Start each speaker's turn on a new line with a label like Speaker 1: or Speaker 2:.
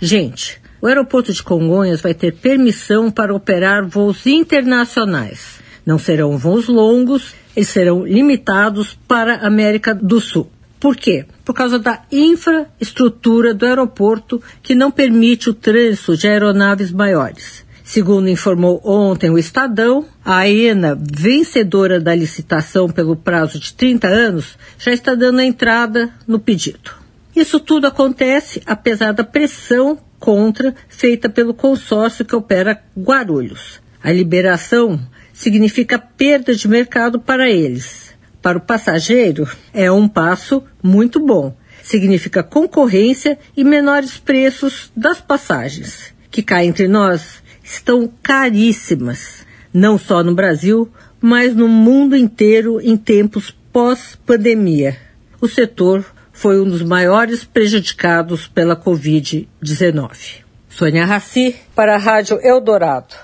Speaker 1: Gente, o aeroporto de Congonhas vai ter permissão para operar voos internacionais. Não serão voos longos, eles serão limitados para a América do Sul. Por quê? Por causa da infraestrutura do aeroporto que não permite o trânsito de aeronaves maiores. Segundo informou ontem o Estadão, a AENA, vencedora da licitação pelo prazo de 30 anos, já está dando entrada no pedido. Isso tudo acontece apesar da pressão contra feita pelo consórcio que opera Guarulhos. A liberação significa perda de mercado para eles. Para o passageiro, é um passo muito bom. Significa concorrência e menores preços das passagens, que cá entre nós estão caríssimas, não só no Brasil, mas no mundo inteiro em tempos pós-pandemia. O setor foi um dos maiores prejudicados pela Covid-19. Sônia Raci, para a Rádio Eldorado.